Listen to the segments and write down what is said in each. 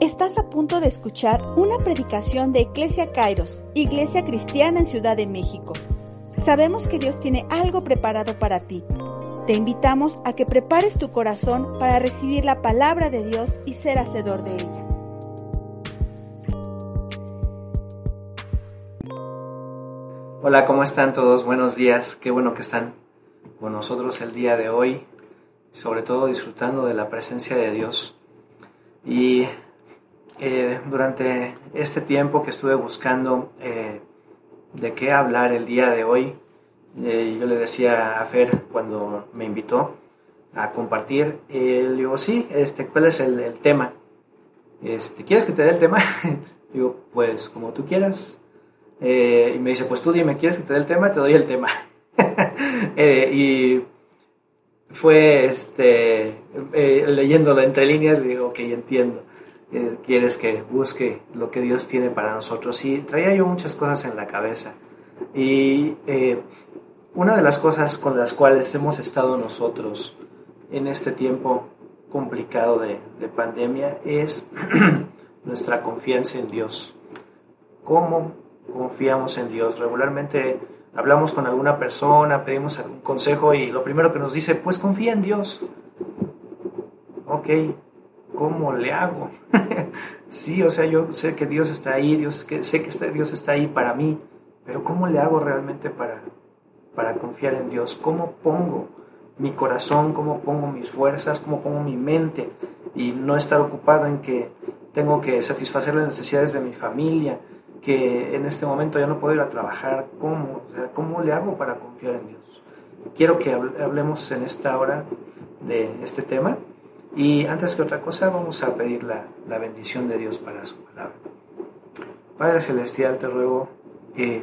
Estás a punto de escuchar una predicación de Iglesia Kairos, Iglesia Cristiana en Ciudad de México. Sabemos que Dios tiene algo preparado para ti. Te invitamos a que prepares tu corazón para recibir la palabra de Dios y ser hacedor de ella. Hola, ¿cómo están todos? Buenos días. Qué bueno que están con nosotros el día de hoy, sobre todo disfrutando de la presencia de Dios. Y eh, durante este tiempo que estuve buscando eh, de qué hablar el día de hoy, eh, yo le decía a Fer cuando me invitó a compartir, le digo, sí, este, ¿cuál es el, tema? Este, ¿Quieres que te dé el tema? digo, pues como tú quieras. Y me dice, pues tú dime, ¿quieres que te dé el tema? Te doy el tema. y fue este, leyéndolo entre líneas, digo, ok, entiendo quieres que busque lo que Dios tiene para nosotros. Y traía yo muchas cosas en la cabeza. Y eh, una de las cosas con las cuales hemos estado nosotros en este tiempo complicado de, de pandemia es nuestra confianza en Dios. ¿Cómo confiamos en Dios? Regularmente hablamos con alguna persona, pedimos algún consejo y lo primero que nos dice, pues confía en Dios. Ok, ¿cómo le hago? sí, o sea, yo sé que Dios está ahí, Dios, que, sé que Dios está ahí para mí, pero ¿cómo le hago realmente para, para confiar en Dios? ¿Cómo pongo mi corazón, cómo pongo mis fuerzas, cómo pongo mi mente y no estar ocupado en que tengo que satisfacer las necesidades de mi familia, que en este momento ya no puedo ir a trabajar, ¿cómo? ¿Cómo le hago para confiar en Dios? Quiero que hablemos en esta hora de este tema y antes que otra cosa, vamos a pedir la, bendición de Dios para su palabra. Padre Celestial, te ruego eh,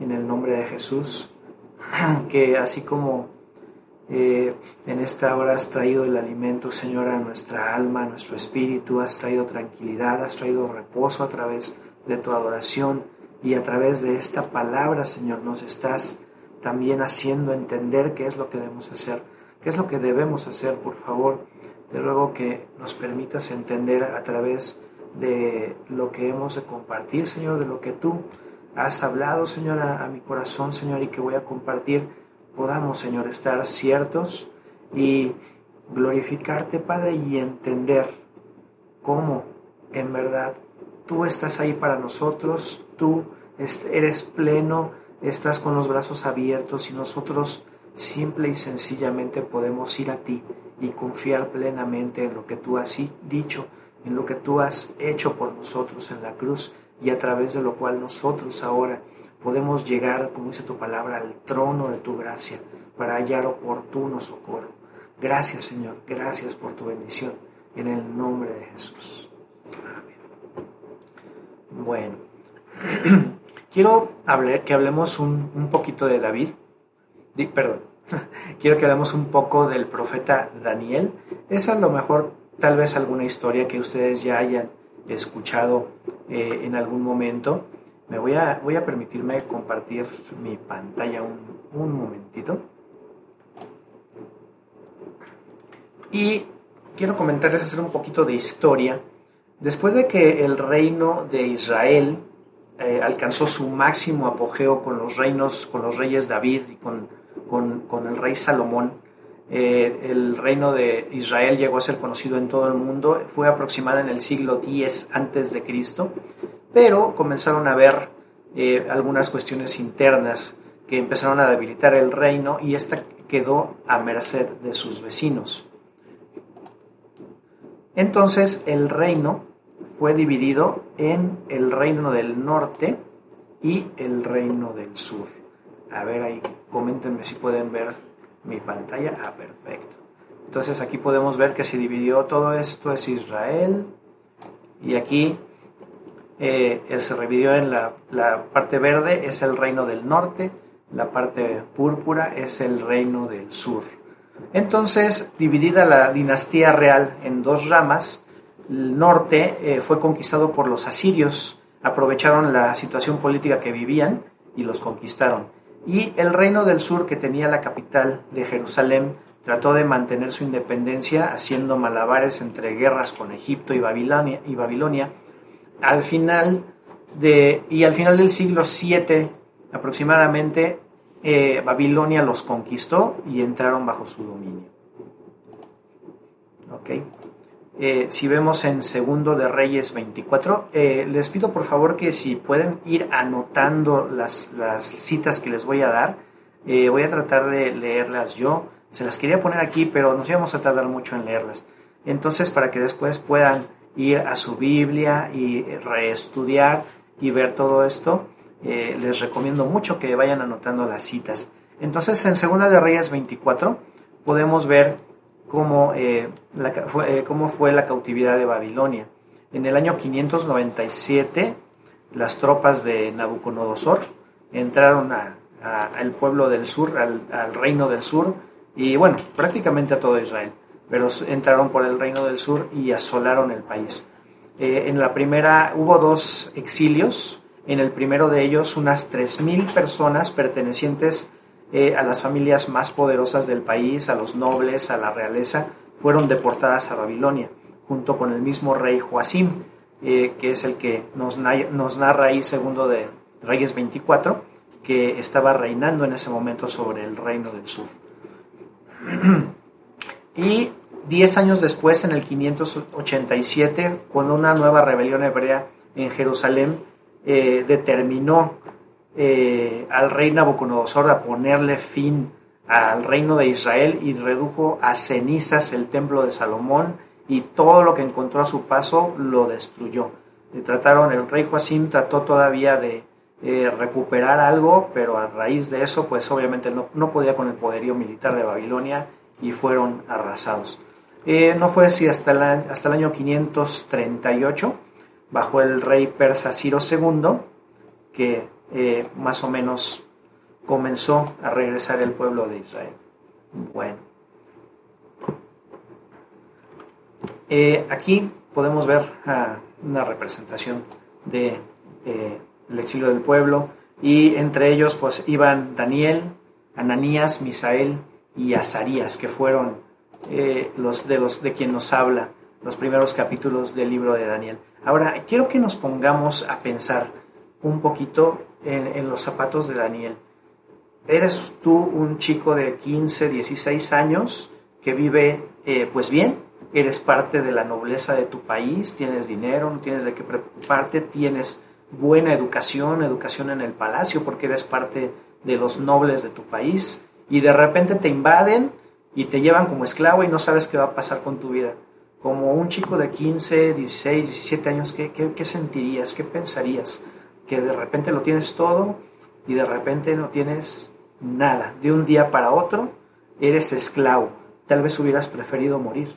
en el nombre de Jesús que así como eh, en esta hora has traído el alimento, Señor, a nuestra alma, a nuestro espíritu, has traído tranquilidad, has traído reposo a través de tu adoración y a través de esta palabra, Señor, nos estás también haciendo entender qué es lo que debemos hacer, qué es lo que debemos hacer, por favor. Te ruego que nos permitas entender a través de lo que hemos de compartir, Señor, de lo que tú has hablado, Señor, a, mi corazón, Señor, y que voy a compartir, podamos, Señor, estar ciertos y glorificarte, Padre, y entender cómo en verdad tú estás ahí para nosotros, tú eres pleno, estás con los brazos abiertos y nosotros simple y sencillamente podemos ir a ti y confiar plenamente en lo que tú has dicho, en lo que tú has hecho por nosotros en la cruz y a través de lo cual nosotros ahora podemos llegar, como dice tu palabra, al trono de tu gracia para hallar oportuno socorro. Gracias Señor, gracias por tu bendición en el nombre de Jesús. Bueno, quiero que hablemos un, un poquito de David perdón, quiero que hablemos un poco del profeta Daniel. Es a lo mejor tal vez alguna historia que ustedes ya hayan escuchado eh, en algún momento. Me voy a, voy a permitirme compartir mi pantalla un, un momentito. Y quiero comentarles hacer un poquito de historia. Después de que el reino de Israel eh, alcanzó su máximo apogeo con los reinos, con los reyes David y con con, el rey Salomón. Eh, el reino de Israel llegó a ser conocido en todo el mundo, fue aproximada en el siglo X antes de Cristo, pero comenzaron a haber eh, algunas cuestiones internas que empezaron a debilitar el reino y esta quedó a merced de sus vecinos. Entonces el reino fue dividido en el reino del norte y el reino del sur. A ver ahí Coméntenme si pueden ver mi pantalla. Ah, perfecto. Entonces aquí podemos ver que se dividió todo esto, es Israel. Y aquí eh, se dividió en la, la parte verde, es el reino del norte. La parte púrpura es el reino del sur. Entonces, dividida la dinastía real en dos ramas, el norte eh, fue conquistado por los asirios aprovecharon la situación política que vivían y los conquistaron. Y el reino del sur, que tenía la capital de Jerusalén, trató de mantener su independencia haciendo malabares entre guerras con Egipto y Babilonia. Y. Al final de, y al final del siglo VII aproximadamente, eh, Babilonia los conquistó y entraron bajo su dominio. Okay. Eh, si vemos en Segundo de Reyes 24, eh, les pido por favor que si pueden ir anotando las, las citas que les voy a dar, eh, voy a tratar de leerlas yo. Se las quería poner aquí, pero nos íbamos a tardar mucho en leerlas. Entonces, para que después puedan ir a su Biblia y reestudiar y ver todo esto, les recomiendo mucho que vayan anotando las citas. Entonces, en Segunda de Reyes 24 podemos ver cómo, eh, fue, eh, cómo fue la cautividad de Babilonia. En el año 597, las tropas de Nabucodonosor entraron al pueblo del sur, al, reino del sur, y bueno, prácticamente a todo Israel, pero entraron por el reino del sur y asolaron el país. Eh, en la primera hubo dos exilios, en el primero de ellos unas 3.000 personas pertenecientes eh, a las familias más poderosas del país, a los nobles, a la realeza, fueron deportadas a Babilonia, junto con el mismo rey Joacim, eh, que es el que nos, narra ahí segundo de Reyes 24, que estaba reinando en ese momento sobre el reino del sur. y diez años después, en el 587, cuando una nueva rebelión hebrea en Jerusalén eh, determinó eh, al rey Nabucodonosor a ponerle fin al reino de Israel y redujo a cenizas el templo de Salomón y todo lo que encontró a su paso lo destruyó. trataron, el rey Joacim trató todavía de eh, recuperar algo, pero a raíz de eso, pues obviamente no, podía con el poderío militar de Babilonia y fueron arrasados. Eh, no fue así hasta el, hasta el año 538, bajo el rey persa Ciro II, que eh, más o menos comenzó a regresar el pueblo de Israel. Bueno. Eh, aquí podemos ver una representación del de, el exilio del pueblo y entre ellos pues iban Daniel, Ananías, Misael y Azarías, que fueron eh, los de los de quien nos habla los primeros capítulos del libro de Daniel. Ahora, quiero que nos pongamos a pensar un poquito en, los zapatos de Daniel. ¿Eres tú un chico de 15, 16 años que vive eh, pues bien? ¿Eres parte de la nobleza de tu país? ¿Tienes dinero? ¿No tienes de qué preocuparte? ¿Tienes buena educación? ¿Educación en el palacio? Porque eres parte de los nobles de tu país. Y de repente te invaden y te llevan como esclavo y no sabes qué va a pasar con tu vida. Como un chico de 15, 16, 17 años, ¿qué, qué, qué sentirías? ¿Qué pensarías? Que de repente lo tienes todo y de repente no tienes nada. De un día para otro eres esclavo. Tal vez hubieras preferido morir.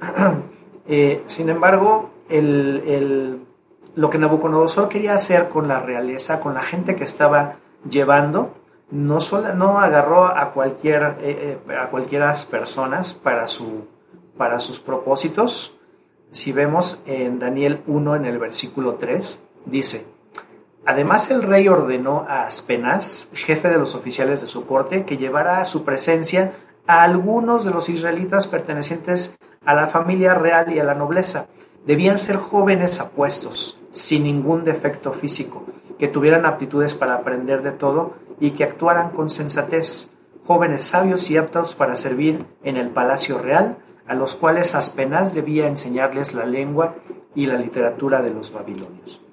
Eh, sin embargo, lo que Nabucodonosor quería hacer con la realeza, con la gente que estaba llevando, no, solo, no agarró a, cualquier, eh, eh, a cualquiera personas para, su, para sus propósitos. Si vemos en Daniel 1 en el versículo 3, Dice, además el rey ordenó a Aspenaz, jefe de los oficiales de su corte, que llevara a su presencia a algunos de los israelitas pertenecientes a la familia real y a la nobleza. Debían ser jóvenes apuestos, sin ningún defecto físico, que tuvieran aptitudes para aprender de todo y que actuaran con sensatez, jóvenes sabios y aptos para servir en el palacio real, a los cuales Aspenaz debía enseñarles la lengua y la literatura de los babilonios.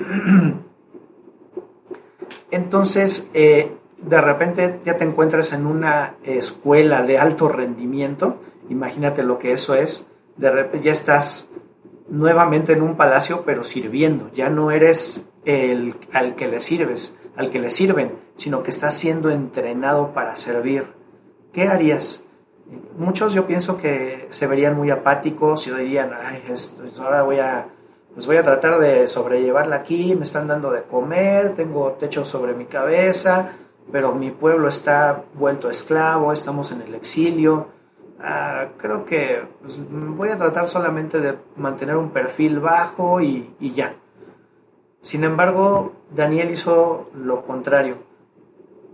Entonces, eh, de repente ya te encuentras en una escuela de alto rendimiento, imagínate lo que eso es, de repente ya estás nuevamente en un palacio pero sirviendo, ya no eres el al que le sirves, al que le sirven, sino que estás siendo entrenado para servir. ¿Qué harías? Muchos yo pienso que se verían muy apáticos y dirían, ay, esto, ahora voy a pues voy a tratar de sobrellevarla aquí, me están dando de comer, tengo techo sobre mi cabeza, pero mi pueblo está vuelto esclavo, estamos en el exilio. Ah, creo que pues, voy a tratar solamente de mantener un perfil bajo y, ya. Sin embargo, Daniel hizo lo contrario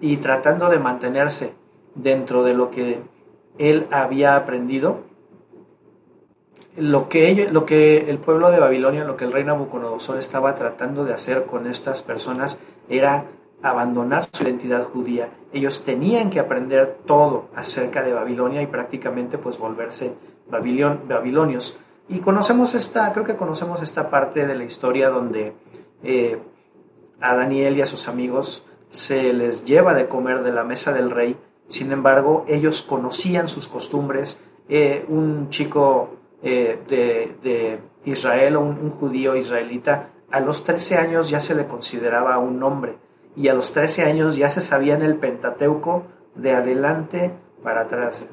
y tratando de mantenerse dentro de lo que él había aprendido, lo que, lo que el pueblo de Babilonia, lo que el rey Nabucodonosor estaba tratando de hacer con estas personas era abandonar su identidad judía. Ellos tenían que aprender todo acerca de Babilonia y prácticamente pues volverse babilonios. Y conocemos esta, creo que conocemos esta parte de la historia donde eh, a Daniel y a sus amigos se les lleva de comer de la mesa del rey. Sin embargo, ellos conocían sus costumbres. Eh, un chico eh, de, Israel o un, judío israelita, a los 13 años ya se le consideraba un hombre y a los 13 años ya se sabía el Pentateuco de adelante para atrás.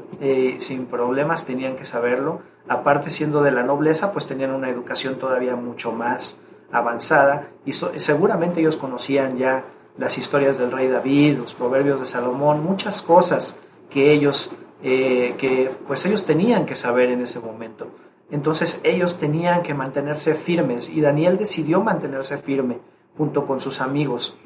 sin problemas tenían que saberlo. Aparte siendo de la nobleza, pues tenían una educación todavía mucho más avanzada y seguramente ellos conocían ya las historias del rey David, los proverbios de Salomón, muchas cosas que ellos, eh, que pues ellos tenían que saber en ese momento. Entonces ellos tenían que mantenerse firmes y Daniel decidió mantenerse firme junto con sus amigos.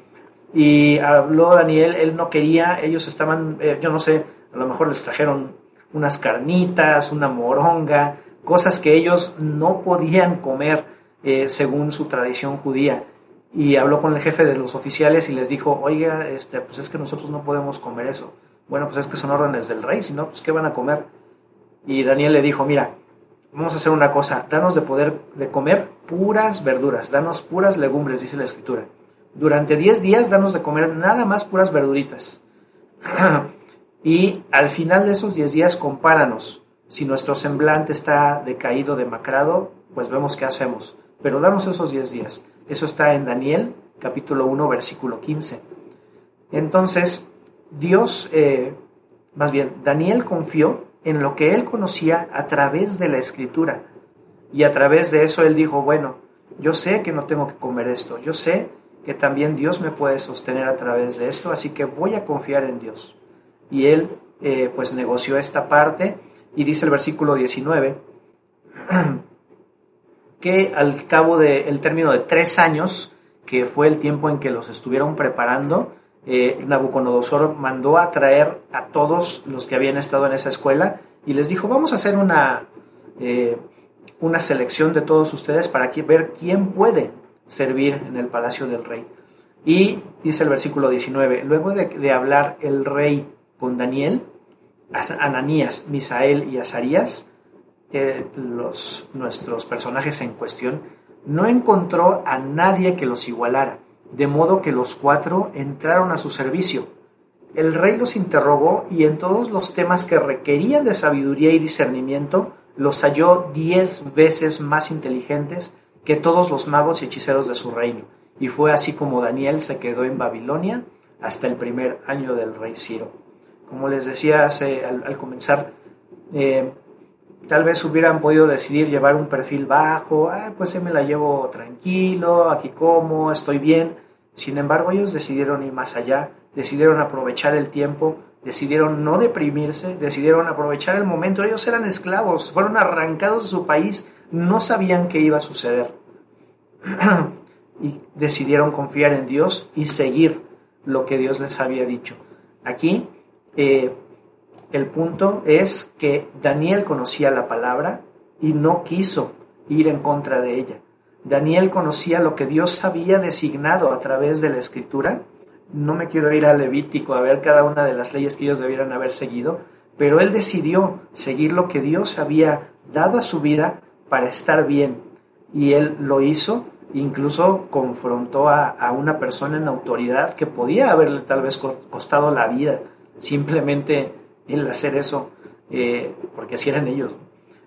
Y habló Daniel, él no quería, ellos estaban, eh, yo no sé, a lo mejor les trajeron unas carnitas, una moronga, cosas que ellos no podían comer eh, según su tradición judía y habló con el jefe de los oficiales y les dijo, oiga, este, pues es que nosotros no podemos comer eso. Bueno, pues es que son órdenes del rey, si no, pues ¿qué van a comer? Y Daniel le dijo, mira, vamos a hacer una cosa, danos de poder de comer puras verduras, danos puras legumbres, dice la escritura. Durante 10 días danos de comer nada más puras verduritas. y al final de esos 10 días compáranos. Si nuestro semblante está decaído, demacrado, pues vemos qué hacemos. Pero danos esos 10 días. Eso está en Daniel capítulo 1 versículo 15. Entonces, Dios, eh, más bien, Daniel confió en lo que él conocía a través de la escritura. Y a través de eso él dijo, bueno, yo sé que no tengo que comer esto, yo sé que también Dios me puede sostener a través de esto, así que voy a confiar en Dios. Y él eh, pues negoció esta parte y dice el versículo 19, que al cabo del término de tres años, que fue el tiempo en que los estuvieron preparando, eh, Nabucodonosor mandó a traer a todos los que habían estado en esa escuela y les dijo, vamos a hacer una, eh, una selección de todos ustedes para ver quién puede servir en el palacio del rey. Y dice el versículo 19, luego de, hablar el rey con Daniel, Ananías, Misael y Azarías, los, nuestros personajes en cuestión, no encontró a nadie que los igualara, de modo que los cuatro entraron a su servicio. El rey los interrogó y en todos los temas que requerían de sabiduría y discernimiento, los halló diez veces más inteligentes que todos los magos y hechiceros de su reino. Y fue así como Daniel se quedó en Babilonia hasta el primer año del rey Ciro. Como les decía hace, al, comenzar, eh, Tal vez hubieran podido decidir llevar un perfil bajo, ah, pues se me la llevo tranquilo, aquí como, estoy bien. Sin embargo, ellos decidieron ir más allá, decidieron aprovechar el tiempo, decidieron no deprimirse, decidieron aprovechar el momento. Ellos eran esclavos, fueron arrancados de su país, no sabían qué iba a suceder. y decidieron confiar en Dios y seguir lo que Dios les había dicho. Aquí eh, el punto es que Daniel conocía la palabra y no quiso ir en contra de ella. Daniel conocía lo que Dios había designado a través de la escritura. No me quiero ir a Levítico a ver cada una de las leyes que ellos debieran haber seguido, pero él decidió seguir lo que Dios había dado a su vida para estar bien. Y él lo hizo, incluso confrontó a, a una persona en autoridad que podía haberle tal vez costado la vida, simplemente el hacer eso, eh, porque así eran ellos.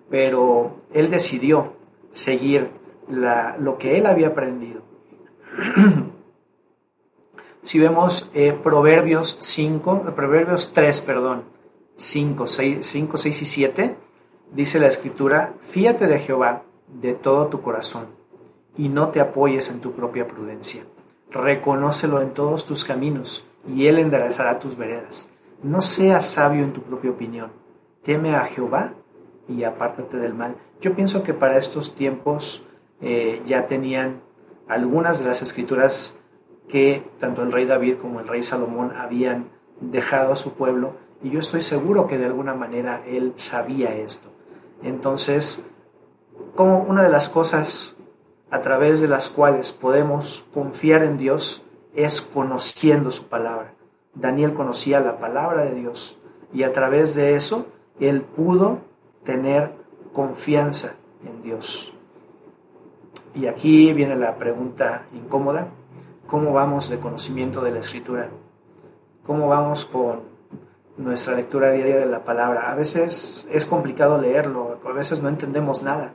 Pero él decidió seguir lo que él había aprendido. si vemos eh, Proverbios 5, Proverbios 3, perdón, 5 6, 5, 6 y 7, dice la escritura, fíate de Jehová de todo tu corazón y no te apoyes en tu propia prudencia. Reconócelo en todos tus caminos y él enderezará tus veredas. No seas sabio en tu propia opinión. Teme a Jehová y apártate del mal. Yo pienso que para estos tiempos eh, ya tenían algunas de las escrituras que tanto el rey David como el rey Salomón habían dejado a su pueblo y yo estoy seguro que de alguna manera él sabía esto. Entonces, como una de las cosas a través de las cuales podemos confiar en Dios es conociendo su palabra. Daniel conocía la palabra de Dios y a través de eso él pudo tener confianza en Dios. Y aquí viene la pregunta incómoda. ¿Cómo vamos de conocimiento de la escritura? ¿Cómo vamos con nuestra lectura diaria de la palabra? A veces es complicado leerlo, a veces no entendemos nada,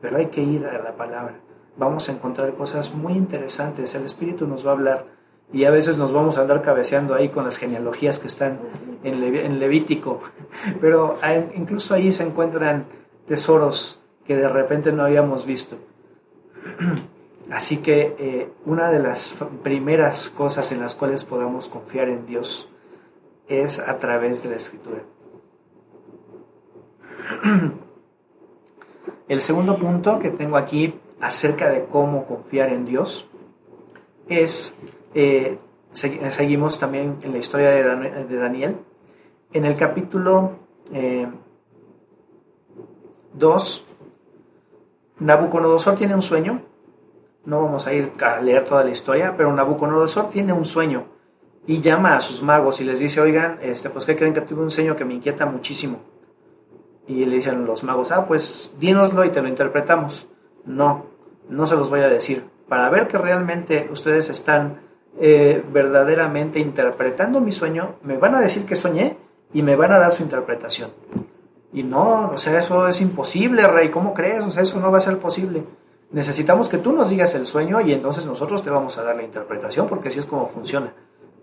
pero hay que ir a la palabra. Vamos a encontrar cosas muy interesantes, el Espíritu nos va a hablar y a veces nos vamos a andar cabeceando ahí con las genealogías que están en, Levítico, pero incluso ahí se encuentran tesoros que de repente no habíamos visto. Así que eh, una de las primeras cosas en las cuales podamos confiar en Dios es a través de la escritura. El segundo punto que tengo aquí acerca de cómo confiar en Dios es, eh, seguimos también en la historia de, Daniel, en el capítulo 2, eh, Nabucodonosor tiene un sueño, no vamos a ir a leer toda la historia, pero Nabucodonosor tiene un sueño y llama a sus magos y les dice, oigan, este, pues que creen que tuve un sueño que me inquieta muchísimo. Y le dicen los magos, ah, pues dínoslo y te lo interpretamos. No, no se los voy a decir. Para ver que realmente ustedes están eh, verdaderamente interpretando mi sueño, me van a decir que soñé y me van a dar su interpretación. Y no, o sea, eso es imposible, rey, ¿cómo crees? O sea, eso no va a ser posible. Necesitamos que tú nos digas el sueño y entonces nosotros te vamos a dar la interpretación porque así es como funciona.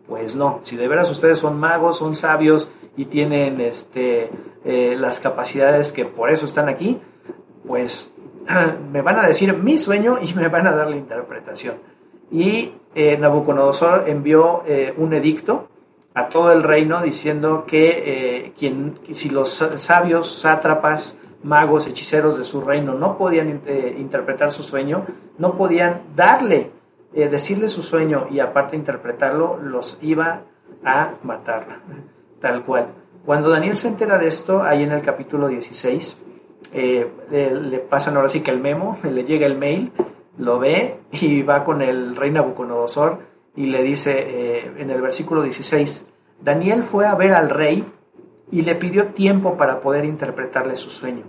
Pues no, si de veras ustedes son magos, son sabios y tienen este, eh, las capacidades que por eso están aquí, pues me van a decir mi sueño y me van a dar la interpretación. Y eh, Nabucodonosor envió eh, un edicto a todo el reino diciendo que eh, quien, si los sabios, sátrapas, magos, hechiceros de su reino no podían interpretar su sueño, no podían darle, eh, decirle su sueño y aparte interpretarlo, los iba a matar, tal cual. Cuando Daniel se entera de esto, ahí en el capítulo 16, le, le, pasan ahora sí que el memo, le llega el mail, lo ve y va con el rey Nabucodonosor y le dice eh, en el versículo 16, Daniel fue a ver al rey y le pidió tiempo para poder interpretarle su sueño.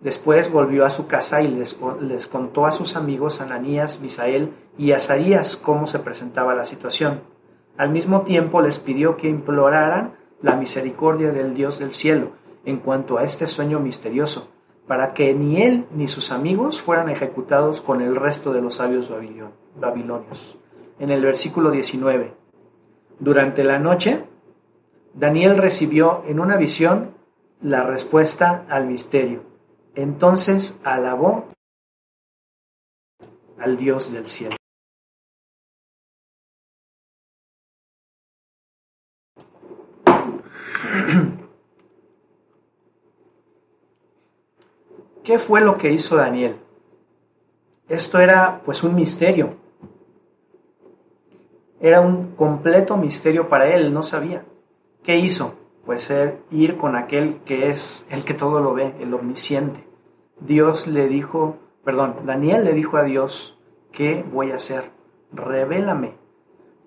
Después volvió a su casa y les, les contó a sus amigos Ananías, Misael y Azarías cómo se presentaba la situación. Al mismo tiempo les pidió que imploraran la misericordia del Dios del cielo en cuanto a este sueño misterioso, para que ni él ni sus amigos fueran ejecutados con el resto de los sabios babilonios en el versículo 19. Durante la noche, Daniel recibió en una visión la respuesta al misterio. Entonces alabó al Dios del cielo. ¿Qué fue lo que hizo Daniel? Esto era pues un misterio era un completo misterio para él, no sabía. ¿Qué hizo? Pues ir con aquel que es el que todo lo ve, el omnisciente. Dios le dijo, perdón, Daniel le dijo a Dios, ¿qué voy a hacer? Revélame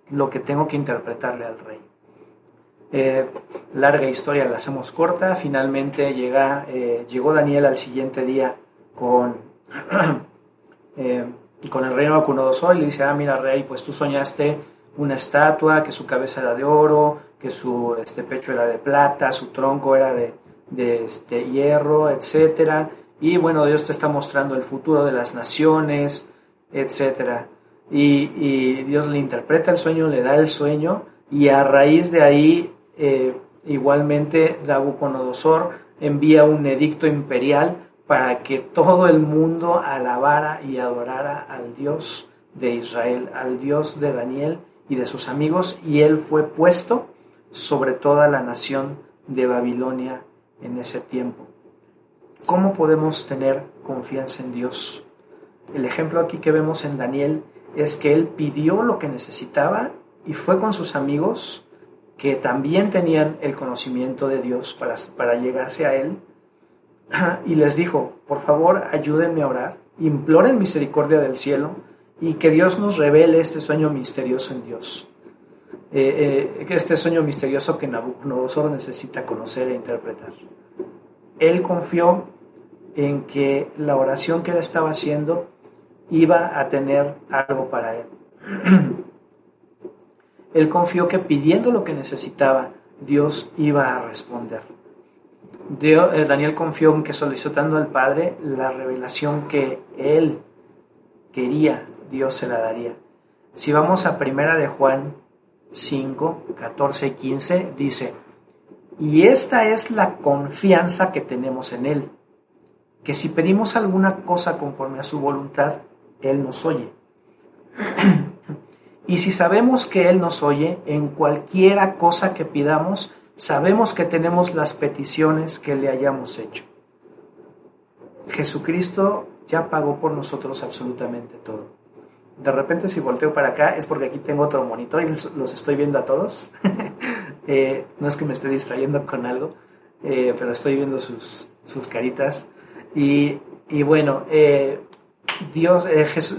lo que tengo que interpretarle al rey. Eh, larga historia, la hacemos corta. Finalmente llega, eh, llegó Daniel al siguiente día con, eh, con el rey Nabucodonosor y le dice, ah, mira rey, pues tú soñaste una estatua, que su cabeza era de oro, que su este, pecho era de plata, su tronco era de, este, hierro, etc. Y bueno, Dios te está mostrando el futuro de las naciones, etc. Y, Dios le interpreta el sueño, le da el sueño, y a raíz de ahí, eh, igualmente, Nabucodonosor envía un edicto imperial para que todo el mundo alabara y adorara al Dios de Israel, al Dios de Daniel y de sus amigos, y él fue puesto sobre toda la nación de Babilonia en ese tiempo. ¿Cómo podemos tener confianza en Dios? El ejemplo aquí que vemos en Daniel es que él pidió lo que necesitaba y fue con sus amigos que también tenían el conocimiento de Dios para, para llegarse a él y les dijo, por favor ayúdenme a orar, imploren misericordia del cielo y que Dios nos revele este sueño misterioso en Dios. Eh, eh, este sueño misterioso que Nabucodonosor necesita conocer e interpretar. Él confió en que la oración que él estaba haciendo iba a tener algo para él. él confió que pidiendo lo que necesitaba, Dios iba a responder. Eh, Daniel confió en que solicitando al Padre la revelación que él quería, Dios se la daría. Si vamos a Primera de Juan 5, 14 y 15, dice, y esta es la confianza que tenemos en Él, que si pedimos alguna cosa conforme a su voluntad, Él nos oye. y si sabemos que Él nos oye, en cualquiera cosa que pidamos, sabemos que tenemos las peticiones que le hayamos hecho. Jesucristo ya pagó por nosotros absolutamente todo. De repente si volteo para acá es porque aquí tengo otro monitor y los, estoy viendo a todos. Eh, no es que me esté distrayendo con algo, eh, pero estoy viendo sus, sus caritas. Y, y bueno, eh, Dios,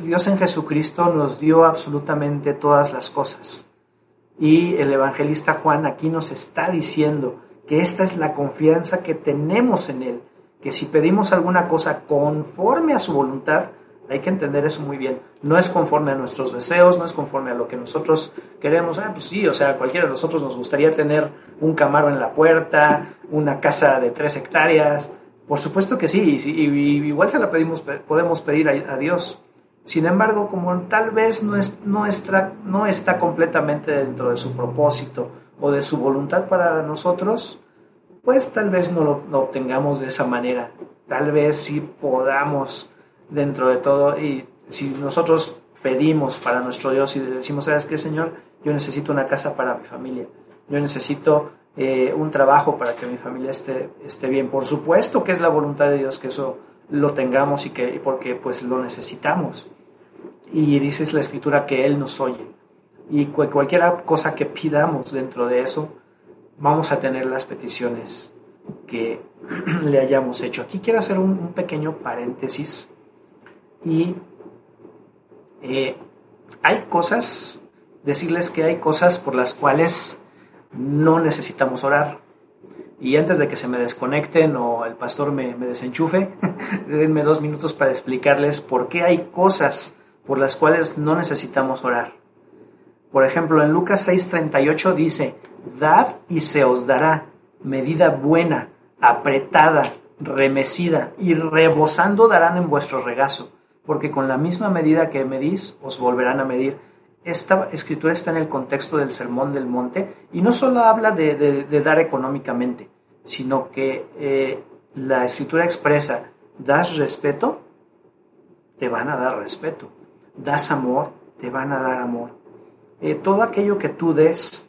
Dios en Jesucristo nos dio absolutamente todas las cosas. Y el evangelista Juan aquí nos está diciendo que esta es la confianza que tenemos en Él, que si pedimos alguna cosa conforme a su voluntad, hay que entender eso muy bien. No es conforme a nuestros deseos, no es conforme a lo que nosotros queremos. Ah, pues sí, o sea, cualquiera de nosotros nos gustaría tener un camaro en la puerta, una casa de tres hectáreas. Por supuesto que sí, y, igual se la pedimos, podemos pedir a Dios. Sin embargo, como tal vez no, es, está, no está completamente dentro de su propósito o de su voluntad para nosotros, pues tal vez no lo, obtengamos de esa manera. Tal vez sí podamos dentro de todo y si nosotros pedimos para nuestro Dios y le decimos, ¿sabes qué, Señor? Yo necesito una casa para mi familia. Yo necesito eh, un trabajo para que mi familia esté, esté bien. Por supuesto que es la voluntad de Dios que eso lo tengamos y que porque pues lo necesitamos. Y dice la escritura que Él nos oye. Y cualquier cosa que pidamos dentro de eso, vamos a tener las peticiones que le hayamos hecho. Aquí quiero hacer un, pequeño paréntesis. Y eh, hay cosas, decirles que hay cosas por las cuales no necesitamos orar. Y antes de que se me desconecten o el pastor me, desenchufe, denme dos minutos para explicarles por qué hay cosas por las cuales no necesitamos orar. Por ejemplo, en Lucas 6:38 dice, Dad y se os dará medida buena, apretada, remecida y rebosando darán en vuestro regazo, porque con la misma medida que medís os volverán a medir. Esta escritura está en el contexto del Sermón del Monte y no solo habla de, dar económicamente, sino que eh, la escritura expresa, das respeto, te van a dar respeto, das amor, te van a dar amor. Eh, todo aquello que tú des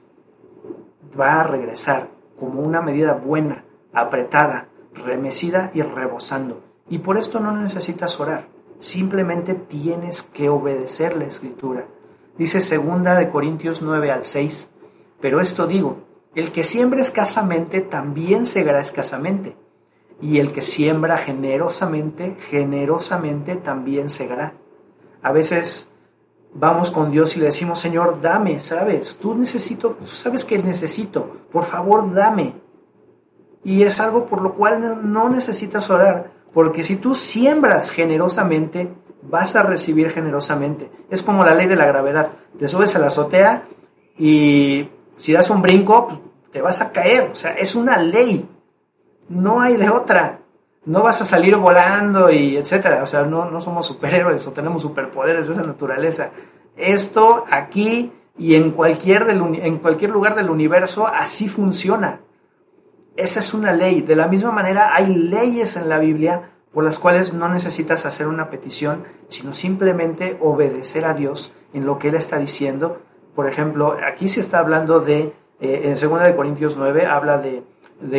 va a regresar como una medida buena, apretada, remecida y rebosando. Y por esto no necesitas orar, simplemente tienes que obedecer la escritura. Dice segunda de Corintios 9 al 6, pero esto digo, el que siembra escasamente también segará escasamente, y el que siembra generosamente, generosamente también segará. A veces vamos con Dios y le decimos, Señor, dame, ¿sabes? Tú necesito, tú sabes que necesito, por favor, dame. Y es algo por lo cual no necesitas orar, porque si tú siembras generosamente, vas a recibir generosamente. Es como la ley de la gravedad. Te subes a la azotea y si das un brinco, pues, te vas a caer. O sea, es una ley. No hay de otra. No vas a salir volando y etcétera. O sea, no, no somos superhéroes o tenemos superpoderes de esa naturaleza. Esto aquí y en cualquier, del, en cualquier lugar del universo así funciona. Esa es una ley. De la misma manera hay leyes en la Biblia por las cuales no necesitas hacer una petición, sino simplemente obedecer a Dios en lo que Él está diciendo por ejemplo, aquí se está hablando de, eh, en 2 de Corintios 9, habla de,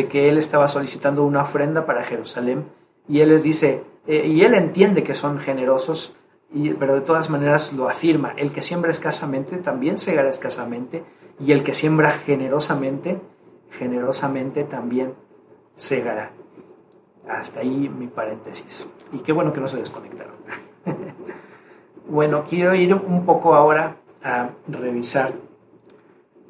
que él estaba solicitando una ofrenda para Jerusalén y él les dice, eh, y él entiende que son generosos, y, pero de todas maneras lo afirma, el que siembra escasamente también segará escasamente, y el que siembra generosamente, generosamente también segará. Hasta ahí mi paréntesis. Y qué bueno que no se desconectaron. bueno, quiero ir un poco ahora a revisar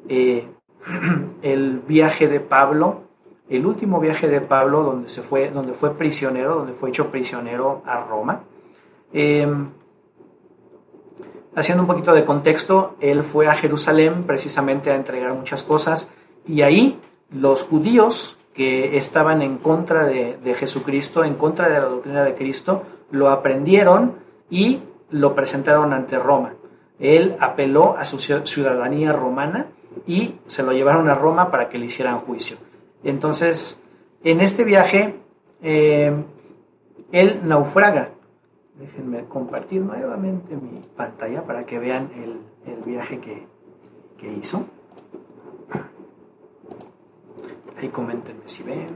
eh, el viaje de Pablo, el último viaje de Pablo donde, se fue, donde fue prisionero, donde fue hecho prisionero a Roma. Em, haciendo un poquito de contexto, él fue a Jerusalén precisamente a entregar muchas cosas y ahí los judíos que estaban en contra de, Jesucristo, en contra de la doctrina de Cristo, lo aprendieron y lo presentaron ante Roma. Él apeló a su ciudadanía romana y se lo llevaron a Roma para que le hicieran juicio. Entonces, en este viaje, eh, él naufraga. Déjenme compartir nuevamente mi pantalla para que vean el, viaje que, que hizo. Ahí coméntenme si ven.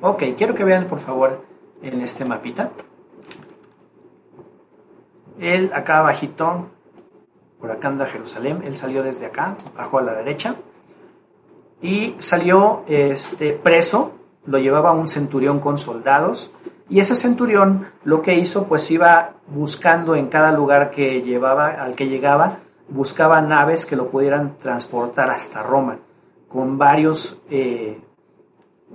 Ok, quiero que vean por favor en este mapita. Él acá abajito, por acá anda Jerusalén, él salió desde acá, bajo a la derecha, y salió este, preso, lo llevaba un centurión con soldados, y ese centurión lo que hizo, pues iba buscando en cada lugar que llevaba, al que llegaba, buscaba naves que lo pudieran transportar hasta Roma, con varios, eh,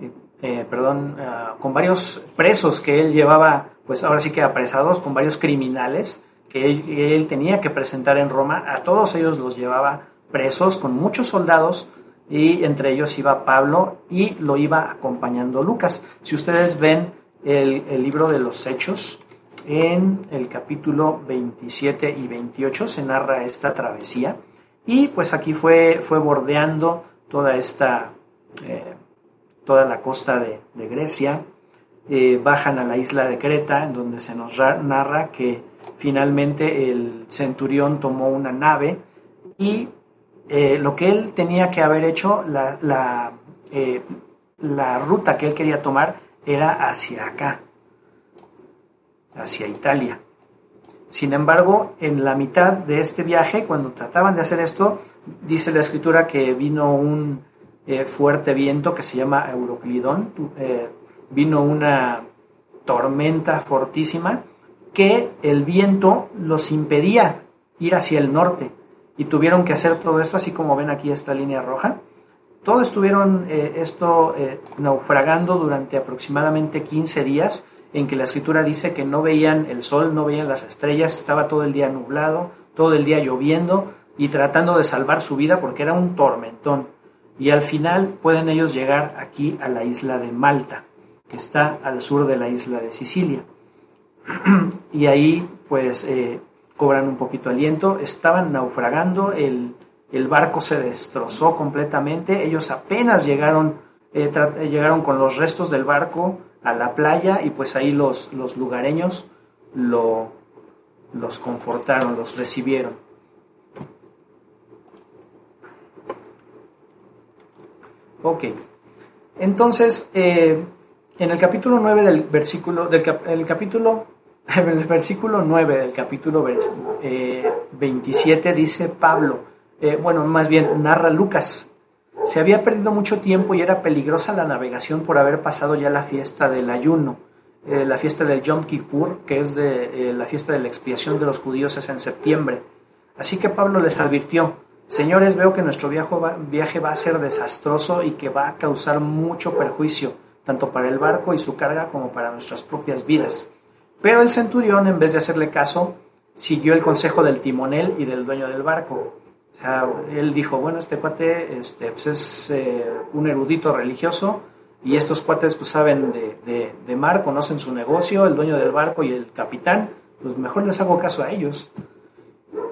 eh, eh, perdón, ah, con varios presos que él llevaba, pues ahora sí que apresados, con varios criminales que él, tenía que presentar en Roma, a todos ellos los llevaba presos con muchos soldados y entre ellos iba Pablo y lo iba acompañando Lucas. Si ustedes ven el libro de los Hechos, en el capítulo 27 y 28 se narra esta travesía y pues aquí fue, fue bordeando toda esta, eh, toda la costa de, Grecia, eh, bajan a la isla de Creta en donde se nos narra que finalmente el centurión tomó una nave y eh, lo que él tenía que haber hecho, la, la, la ruta que él quería tomar era hacia acá, hacia Italia. Sin embargo, en la mitad de este viaje, cuando trataban de hacer esto, dice la escritura que vino un eh, fuerte viento que se llama Euroclidón, eh, vino una tormenta fortísima que el viento los impedía ir hacia el norte y tuvieron que hacer todo esto, así como ven aquí esta línea roja. Todos estuvieron eh, esto naufragando durante aproximadamente 15 días en que la escritura dice que no veían el sol, no veían las estrellas, estaba todo el día nublado, todo el día lloviendo y tratando de salvar su vida porque era un tormentón. Y al final pueden ellos llegar aquí a la isla de Malta, que está al sur de la isla de Sicilia. y ahí pues eh, cobran un poquito aliento, estaban naufragando, el, barco se destrozó completamente, ellos apenas llegaron, eh, llegaron con los restos del barco a la playa y pues ahí los, los lugareños lo, los confortaron, los recibieron. Ok, entonces eh, en el capítulo 9 del versículo, del el capítulo, en el versículo 9 del capítulo 27 eh, dice Pablo, eh, bueno, más bien narra Lucas, se había perdido mucho tiempo y era peligrosa la navegación por haber pasado ya la fiesta del ayuno. Eh, la fiesta del Yom Kippur, que es de, eh, la fiesta de la expiación de los judíos, es en septiembre. Así que Pablo les advirtió, señores, veo que nuestro viaje va, viaje va a ser desastroso y que va a causar mucho perjuicio, tanto para el barco y su carga como para nuestras propias vidas. Pero el centurión, en vez de hacerle caso, siguió el consejo del timonel y del dueño del barco él dijo, bueno, este cuate este, pues es eh, un erudito religioso y estos cuates pues saben de, de, mar, conocen su negocio, el dueño del barco y el capitán, pues mejor les hago caso a ellos.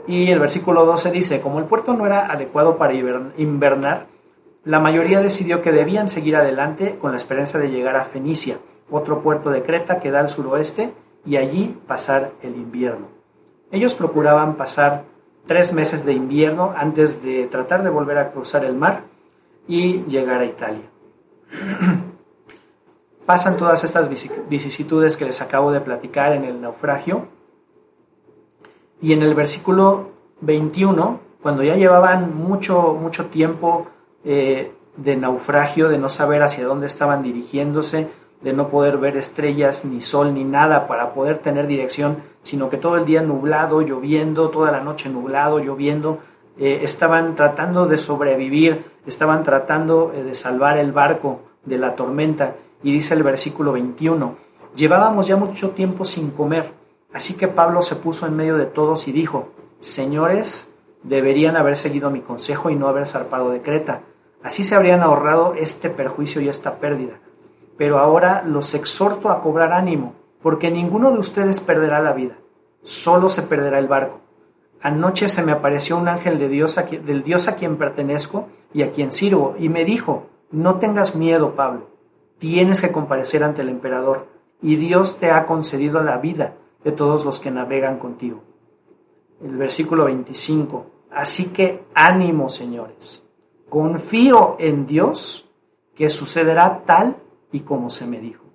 Y el versículo 12 dice, como el puerto no era adecuado para invernar, la mayoría decidió que debían seguir adelante con la esperanza de llegar a Fenicia, otro puerto de Creta que da al suroeste, y allí pasar el invierno. Ellos procuraban pasar tres meses de invierno antes de tratar de volver a cruzar el mar y llegar a Italia. pasan todas estas vicisitudes que les acabo de platicar en el naufragio. Y en el versículo 21, cuando ya llevaban mucho, mucho tiempo eh, de naufragio, de no saber hacia dónde estaban dirigiéndose, de no poder ver estrellas, ni sol, ni nada para poder tener dirección, sino que todo el día nublado, lloviendo, toda la noche nublado, lloviendo, eh, estaban tratando de sobrevivir, estaban tratando eh, de salvar el barco de la tormenta. Y dice el versículo 21, llevábamos ya mucho tiempo sin comer, así que Pablo se puso en medio de todos y dijo, señores, deberían haber seguido mi consejo y no haber zarpado de Creta. Así se habrían ahorrado este perjuicio y esta pérdida pero ahora los exhorto a cobrar ánimo, porque ninguno de ustedes perderá la vida, solo se perderá el barco. Anoche se me apareció un ángel de Dios del Dios a quien pertenezco y a quien sirvo, y me dijo, no tengas miedo, Pablo, tienes que comparecer ante el emperador, y Dios te ha concedido la vida de todos los que navegan contigo. El versículo 25, así que ánimo, señores, confío en Dios que sucederá tal y como se me dijo.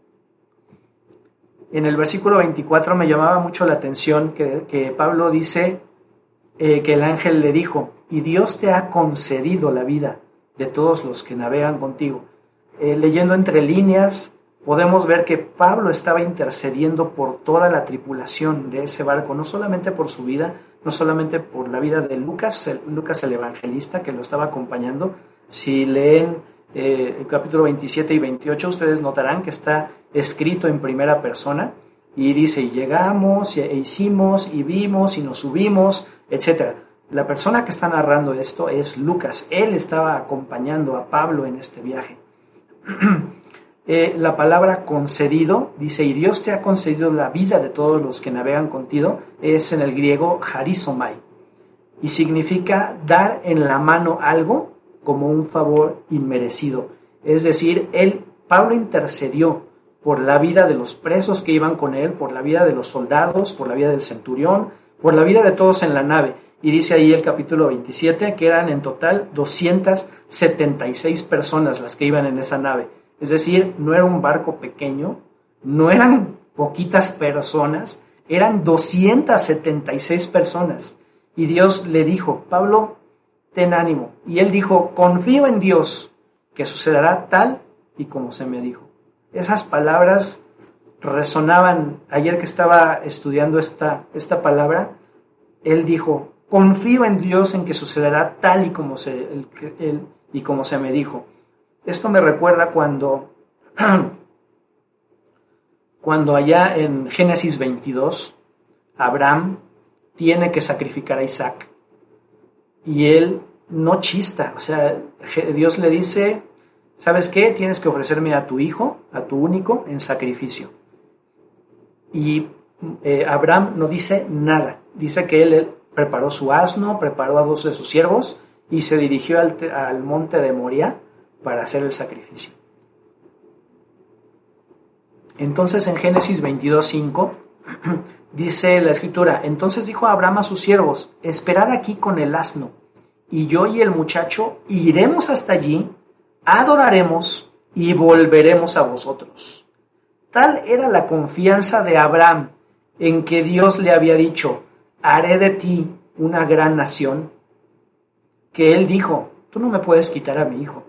En el versículo 24 me llamaba mucho la atención que, Pablo dice eh, que el ángel le dijo, y Dios te ha concedido la vida de todos los que navegan contigo. Eh, leyendo entre líneas, podemos ver que Pablo estaba intercediendo por toda la tripulación de ese barco, no solamente por su vida, no solamente por la vida de Lucas, Lucas el evangelista que lo estaba acompañando. Si leen eh, el capítulo 27 y 28, ustedes notarán que está escrito en primera persona y dice, y llegamos, e hicimos, y vimos, y nos subimos, etc. La persona que está narrando esto es Lucas. Él estaba acompañando a Pablo en este viaje. Eh, la palabra concedido, dice, y Dios te ha concedido la vida de todos los que navegan contigo, es en el griego harisomai, y significa dar en la mano algo como un favor inmerecido. Es decir, él, Pablo intercedió por la vida de los presos que iban con él, por la vida de los soldados, por la vida del centurión, por la vida de todos en la nave. Y dice ahí el capítulo 27 que eran en total 276 personas las que iban en esa nave. Es decir, no era un barco pequeño, no eran poquitas personas, eran 276 personas. Y Dios le dijo, Pablo, ten ánimo. Y él dijo, confío en Dios, que sucederá tal y como se me dijo. Esas palabras resonaban, ayer que estaba estudiando esta, esta palabra, él dijo, confío en Dios en que sucederá tal y como se, y como se me dijo. Esto me recuerda cuando, cuando allá en Génesis 22, Abraham tiene que sacrificar a Isaac y él no chista. O sea, Dios le dice, ¿sabes qué? Tienes que ofrecerme a tu hijo, a tu único, en sacrificio. Y eh, Abraham no dice nada. Dice que él, preparó su asno, preparó a dos de sus siervos y se dirigió al, al monte de Moria para hacer el sacrificio. Entonces en Génesis 22.5 Dice la escritura, entonces dijo Abraham a sus siervos, esperad aquí con el asno, y yo y el muchacho iremos hasta allí, adoraremos y volveremos a vosotros. Tal era la confianza de Abraham en que Dios le había dicho, haré de ti una gran nación, que él dijo, tú no me puedes quitar a mi hijo.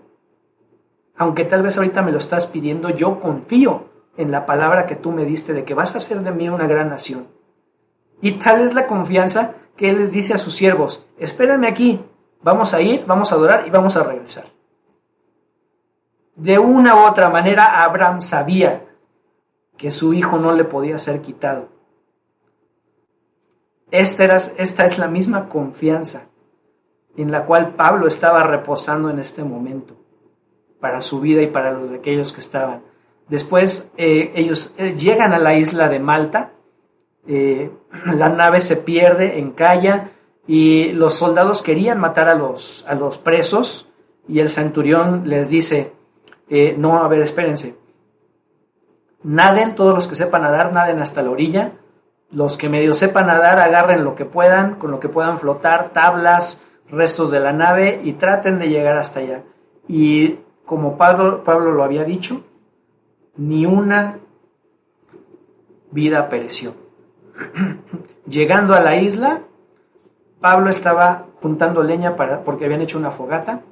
Aunque tal vez ahorita me lo estás pidiendo, yo confío en la palabra que tú me diste de que vas a hacer de mí una gran nación. Y tal es la confianza que él les dice a sus siervos, espérenme aquí, vamos a ir, vamos a adorar y vamos a regresar. De una u otra manera, Abraham sabía que su hijo no le podía ser quitado. Esta, esta es la misma confianza en la cual Pablo estaba reposando en este momento para su vida y para los de aquellos que estaban. Después eh, ellos eh, llegan a la isla de Malta eh, la nave se pierde, encalla y los soldados querían matar a los, a los presos y el centurión les dice, no, a ver, espérense, naden, todos los que sepan nadar, naden hasta la orilla, los que medio sepan nadar, agarren lo que puedan, con lo que puedan flotar, tablas, restos de la nave y traten de llegar hasta allá. Y como Pablo, Pablo lo había dicho, ni una vida pereció. Llegando a la isla, Pablo estaba juntando leña para, porque habían hecho una fogata.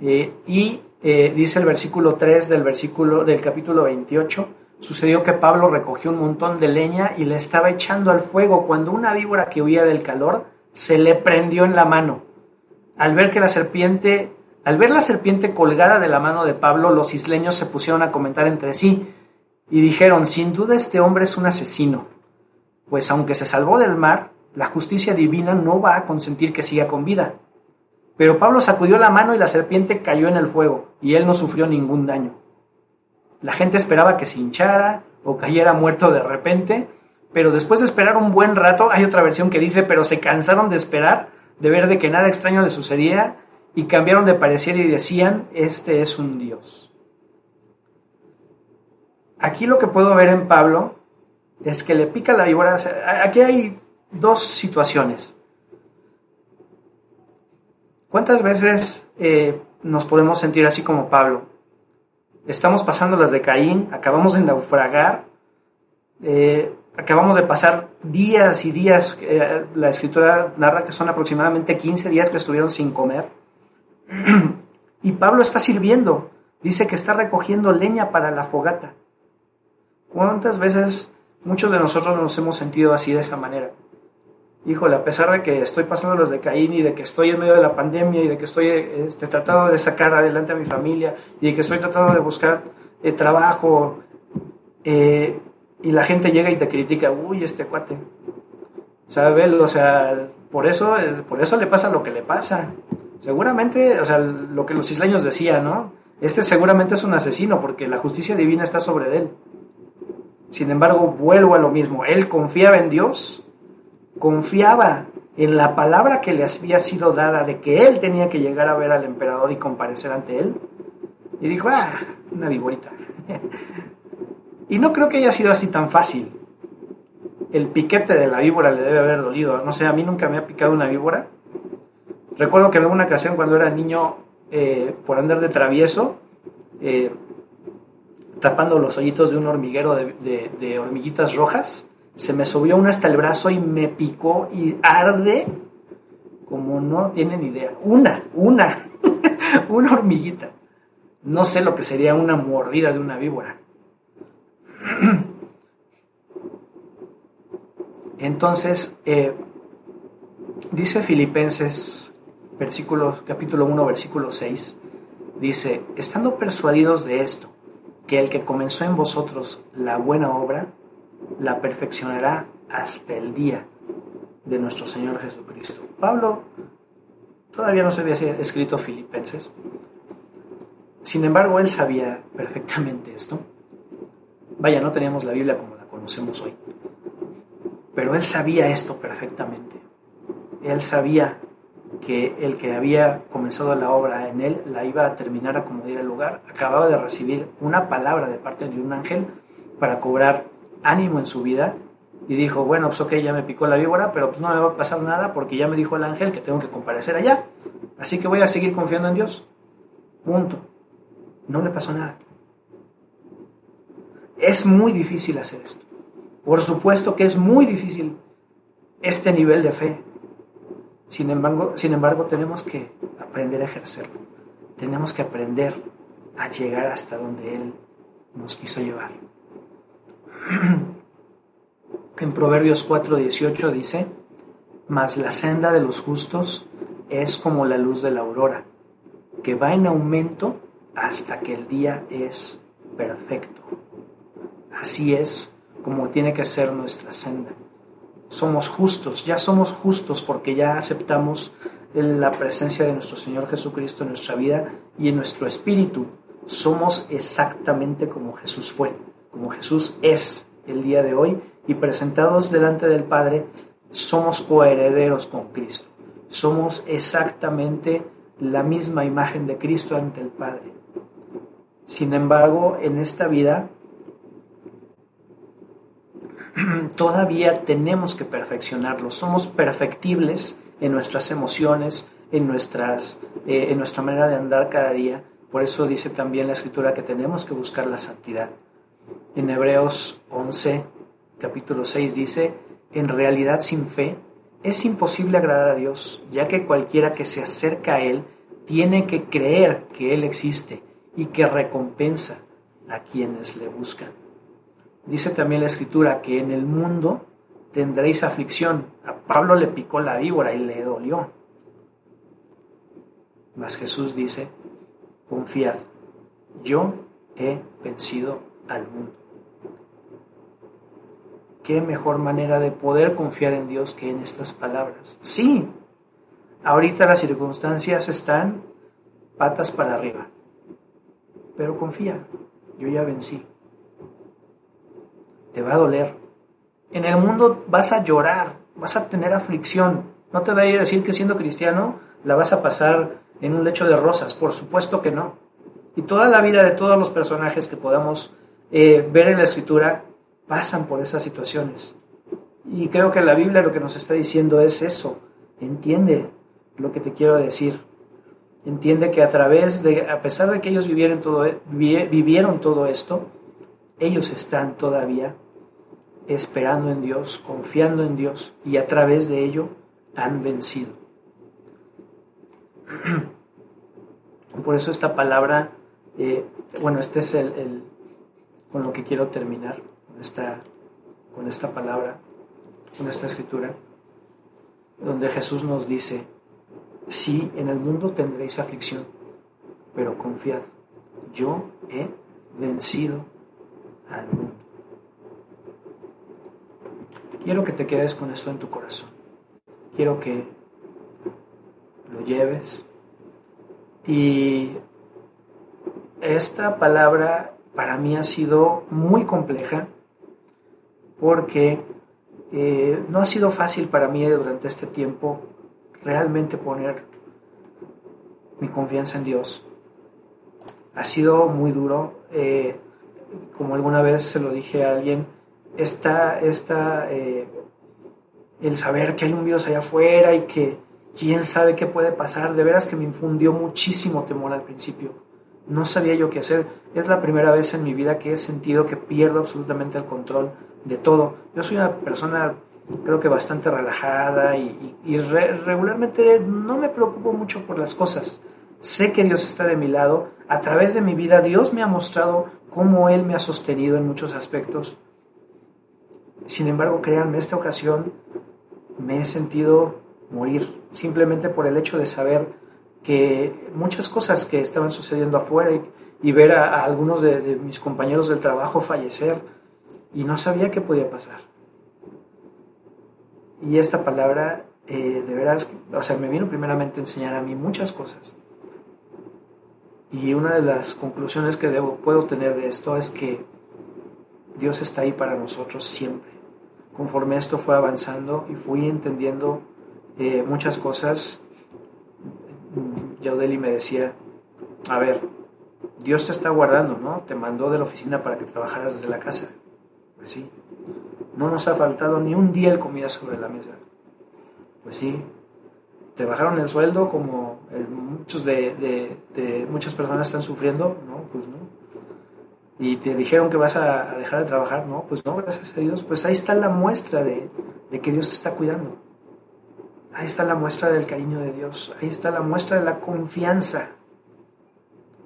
Eh, y eh, dice el versículo 3 del, versículo, del capítulo 28, sucedió que Pablo recogió un montón de leña y le estaba echando al fuego cuando una víbora que huía del calor se le prendió en la mano. Al ver que la serpiente, al ver la serpiente colgada de la mano de Pablo, los isleños se pusieron a comentar entre sí y dijeron, sin duda este hombre es un asesino, pues aunque se salvó del mar, la justicia divina no va a consentir que siga con vida. Pero Pablo sacudió la mano y la serpiente cayó en el fuego, y él no sufrió ningún daño. La gente esperaba que se hinchara o cayera muerto de repente, pero después de esperar un buen rato, hay otra versión que dice, pero se cansaron de esperar, de ver de que nada extraño le sucedía, y cambiaron de parecer y decían, este es un Dios. Aquí lo que puedo ver en Pablo es que le pica la víbora. Aquí hay dos situaciones. ¿Cuántas veces eh, nos podemos sentir así como Pablo? Estamos pasando las de Caín, acabamos de naufragar, eh, acabamos de pasar días y días, eh, la escritura narra que son aproximadamente 15 días que estuvieron sin comer. y Pablo está sirviendo, dice que está recogiendo leña para la fogata. ¿Cuántas veces muchos de nosotros nos hemos sentido así de esa manera? híjole, a pesar de que estoy pasando los de Caín y de que estoy en medio de la pandemia y de que estoy este, tratando de sacar adelante a mi familia y de que estoy tratando de buscar eh, trabajo eh, y la gente llega y te critica, uy, este cuate, ¿sabes? O sea, por eso, por eso le pasa lo que le pasa. Seguramente, o sea, lo que los isleños decían, ¿no? Este seguramente es un asesino porque la justicia divina está sobre él. Sin embargo, vuelvo a lo mismo. Él confiaba en Dios confiaba en la palabra que le había sido dada de que él tenía que llegar a ver al emperador y comparecer ante él. Y dijo, ah, una viborita. y no creo que haya sido así tan fácil. El piquete de la víbora le debe haber dolido. No sé, a mí nunca me ha picado una víbora. Recuerdo que en una ocasión cuando era niño, eh, por andar de travieso, eh, tapando los hoyitos de un hormiguero de hormiguitas rojas, se me subió una hasta el brazo y me picó y arde como no tienen idea. Una, una, una hormiguita. No sé lo que sería una mordida de una víbora. Entonces, eh, dice Filipenses, versículo, capítulo 1, versículo 6, dice, estando persuadidos de esto, que el que comenzó en vosotros la buena obra, la perfeccionará hasta el día de nuestro Señor Jesucristo. Pablo todavía no se había escrito Filipenses. Sin embargo, él sabía perfectamente esto. Vaya, no teníamos la Biblia como la conocemos hoy. Pero él sabía esto perfectamente. Él sabía que el que había comenzado la obra en él la iba a terminar a como diera el lugar. Acababa de recibir una palabra de parte de un ángel para cobrar ánimo en su vida y dijo, bueno, pues ok, ya me picó la víbora, pero pues no me va a pasar nada porque ya me dijo el ángel que tengo que comparecer allá. Así que voy a seguir confiando en Dios. Punto. No le pasó nada. Es muy difícil hacer esto. Por supuesto que es muy difícil este nivel de fe. Sin embargo, sin embargo, tenemos que aprender a ejercerlo. Tenemos que aprender a llegar hasta donde Él nos quiso llevar. En Proverbios 4:18 dice, Mas la senda de los justos es como la luz de la aurora, que va en aumento hasta que el día es perfecto. Así es como tiene que ser nuestra senda. Somos justos, ya somos justos porque ya aceptamos la presencia de nuestro Señor Jesucristo en nuestra vida y en nuestro espíritu. Somos exactamente como Jesús fue como Jesús es el día de hoy y presentados delante del Padre, somos coherederos con Cristo. Somos exactamente la misma imagen de Cristo ante el Padre. Sin embargo, en esta vida todavía tenemos que perfeccionarlo. Somos perfectibles en nuestras emociones, en, nuestras, eh, en nuestra manera de andar cada día, Por eso dice también la escritura que tenemos que buscar la santidad. En Hebreos 11, capítulo 6 dice, en realidad sin fe es imposible agradar a Dios, ya que cualquiera que se acerca a Él tiene que creer que Él existe y que recompensa a quienes le buscan. Dice también la escritura que en el mundo tendréis aflicción. A Pablo le picó la víbora y le dolió. Mas Jesús dice, confiad, yo he vencido al mundo. ¿Qué mejor manera de poder confiar en Dios que en estas palabras? Sí, ahorita las circunstancias están patas para arriba, pero confía, yo ya vencí. Te va a doler. En el mundo vas a llorar, vas a tener aflicción. No te voy a decir que siendo cristiano la vas a pasar en un lecho de rosas, por supuesto que no. Y toda la vida de todos los personajes que podamos eh, ver en la escritura pasan por esas situaciones. Y creo que la Biblia lo que nos está diciendo es eso. Entiende lo que te quiero decir. Entiende que a través de, a pesar de que ellos vivieron todo, vivieron todo esto, ellos están todavía esperando en Dios, confiando en Dios y a través de ello han vencido. Por eso esta palabra, eh, bueno, este es el, con lo que quiero terminar, con esta, con esta palabra, con esta escritura, donde Jesús nos dice, sí, en el mundo tendréis aflicción, pero confiad, yo he vencido al mundo. Quiero que te quedes con esto en tu corazón. Quiero que lo lleves. Y esta palabra para mí ha sido muy compleja porque eh, no ha sido fácil para mí durante este tiempo realmente poner mi confianza en Dios. Ha sido muy duro. Eh, como alguna vez se lo dije a alguien, esta, esta, eh, el saber que hay un virus allá afuera y que quién sabe qué puede pasar, de veras que me infundió muchísimo temor al principio. No sabía yo qué hacer. Es la primera vez en mi vida que he sentido que pierdo absolutamente el control de todo. Yo soy una persona creo que bastante relajada y, regularmente no me preocupo mucho por las cosas. Sé que Dios está de mi lado. A través de mi vida Dios me ha mostrado cómo Él me ha sostenido en muchos aspectos. Sin embargo, créanme, esta ocasión me he sentido morir simplemente por el hecho de saber que muchas cosas que estaban sucediendo afuera y, ver a, algunos de, mis compañeros del trabajo fallecer y no sabía qué podía pasar. Y esta palabra, eh, de veras, o sea, me vino primeramente a enseñar a mí muchas cosas. Y una de las conclusiones que puedo tener de esto es que Dios está ahí para nosotros siempre. Conforme esto fue avanzando y fui entendiendo eh, muchas cosas, Yaudeli me decía, a ver, Dios te está guardando, ¿no? Te mandó de la oficina para que trabajaras desde la casa. Pues sí. No nos ha faltado ni un día el comida sobre la mesa. Pues sí. Te bajaron el sueldo como muchos de, muchas personas están sufriendo, ¿no? Pues no. Y te dijeron que vas a, dejar de trabajar, ¿no? Pues no, gracias a Dios. Pues ahí está la muestra de, de que Dios te está cuidando. Ahí está la muestra del cariño de Dios. Ahí está la muestra de la confianza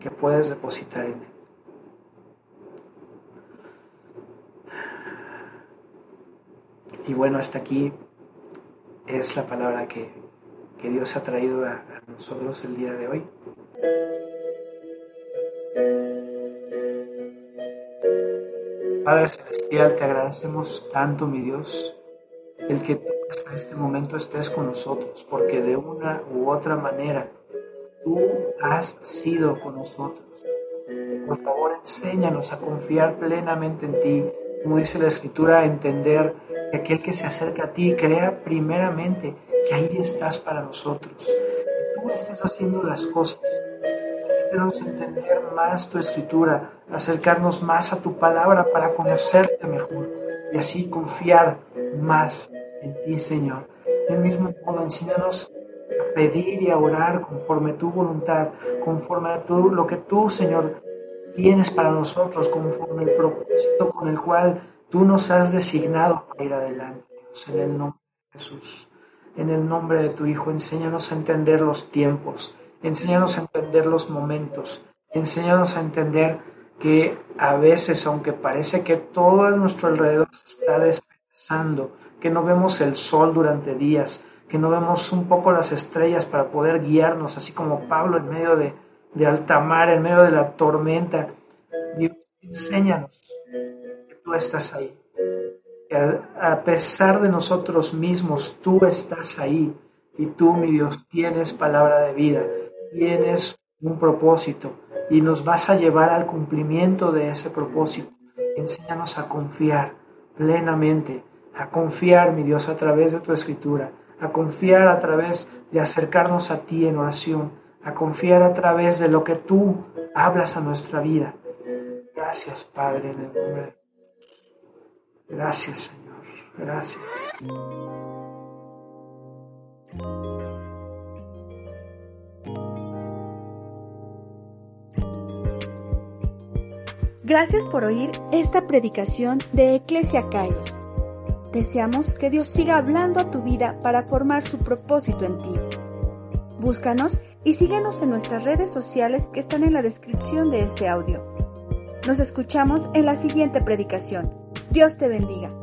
que puedes depositar en Él. Y bueno, hasta aquí es la palabra que, Dios ha traído a, a nosotros el día de hoy. Padre Celestial, te agradecemos tanto, mi Dios, el que hasta este momento estés con nosotros, porque de una u otra manera tú has sido con nosotros. Por favor, enséñanos a confiar plenamente en ti, como dice la Escritura, a entender que aquel que se acerca a ti crea primeramente que ahí estás para nosotros, que tú estás haciendo las cosas. Queremos entender más tu Escritura, acercarnos más a tu palabra para conocerte mejor y así confiar más en ti, Señor. Del mismo modo, enséñanos a pedir y a orar conforme tu voluntad, conforme a tu, lo que tú, Señor, tienes para nosotros, conforme el propósito con el cual tú nos has designado para ir adelante. En el nombre de Jesús, en el nombre de tu Hijo, enséñanos a entender los tiempos, enséñanos a entender los momentos, enséñanos a entender que a veces, aunque parece que todo a nuestro alrededor se está despedazando, que no vemos el sol durante días, que no vemos un poco las estrellas para poder guiarnos, así como Pablo en medio de, de alta mar, en medio de la tormenta. Dios, enséñanos que tú estás ahí. Que a, a pesar de nosotros mismos, tú estás ahí. Y tú, mi Dios, tienes palabra de vida, tienes un propósito y nos vas a llevar al cumplimiento de ese propósito. Enséñanos a confiar plenamente, a confiar, mi Dios, a través de tu escritura a confiar a través de acercarnos a ti en oración, a confiar a través de lo que tú hablas a nuestra vida. Gracias, Padre, en el nombre Gracias, Señor. Gracias. Gracias por oír esta predicación de Eclesia Kairos. Deseamos que Dios siga hablando a tu vida para formar su propósito en ti. Búscanos y síguenos en nuestras redes sociales que están en la descripción de este audio. Nos escuchamos en la siguiente predicación. Dios te bendiga.